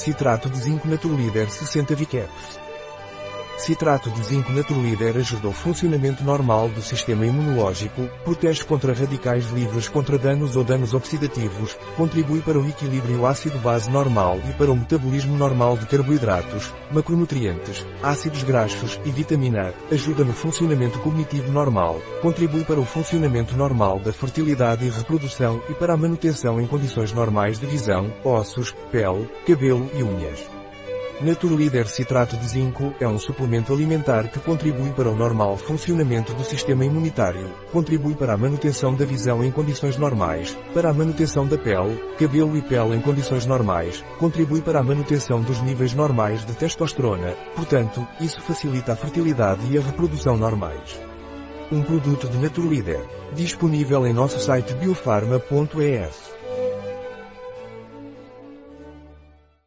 Citrato de zinco Naturleader 60 Vicaps. Citrato de zinco Naturleader ajuda o funcionamento normal do sistema imunológico, protege contra radicais livres contra danos ou danos oxidativos, contribui para o equilíbrio ácido-base normal e para o metabolismo normal de carboidratos, macronutrientes, ácidos graxos e vitamina A, ajuda no funcionamento cognitivo normal, contribui para o funcionamento normal da fertilidade e reprodução e para a manutenção em condições normais de visão, ossos, pele, cabelo e unhas. Naturleader Citrato de Zinco é um suplemento alimentar que contribui para o normal funcionamento do sistema imunitário, contribui para a manutenção da visão em condições normais, para a manutenção da pele, cabelo e pele em condições normais, contribui para a manutenção dos níveis normais de testosterona, portanto, isso facilita a fertilidade e a reprodução normais. Um produto de Naturleader, disponível em nosso site biofarma.es.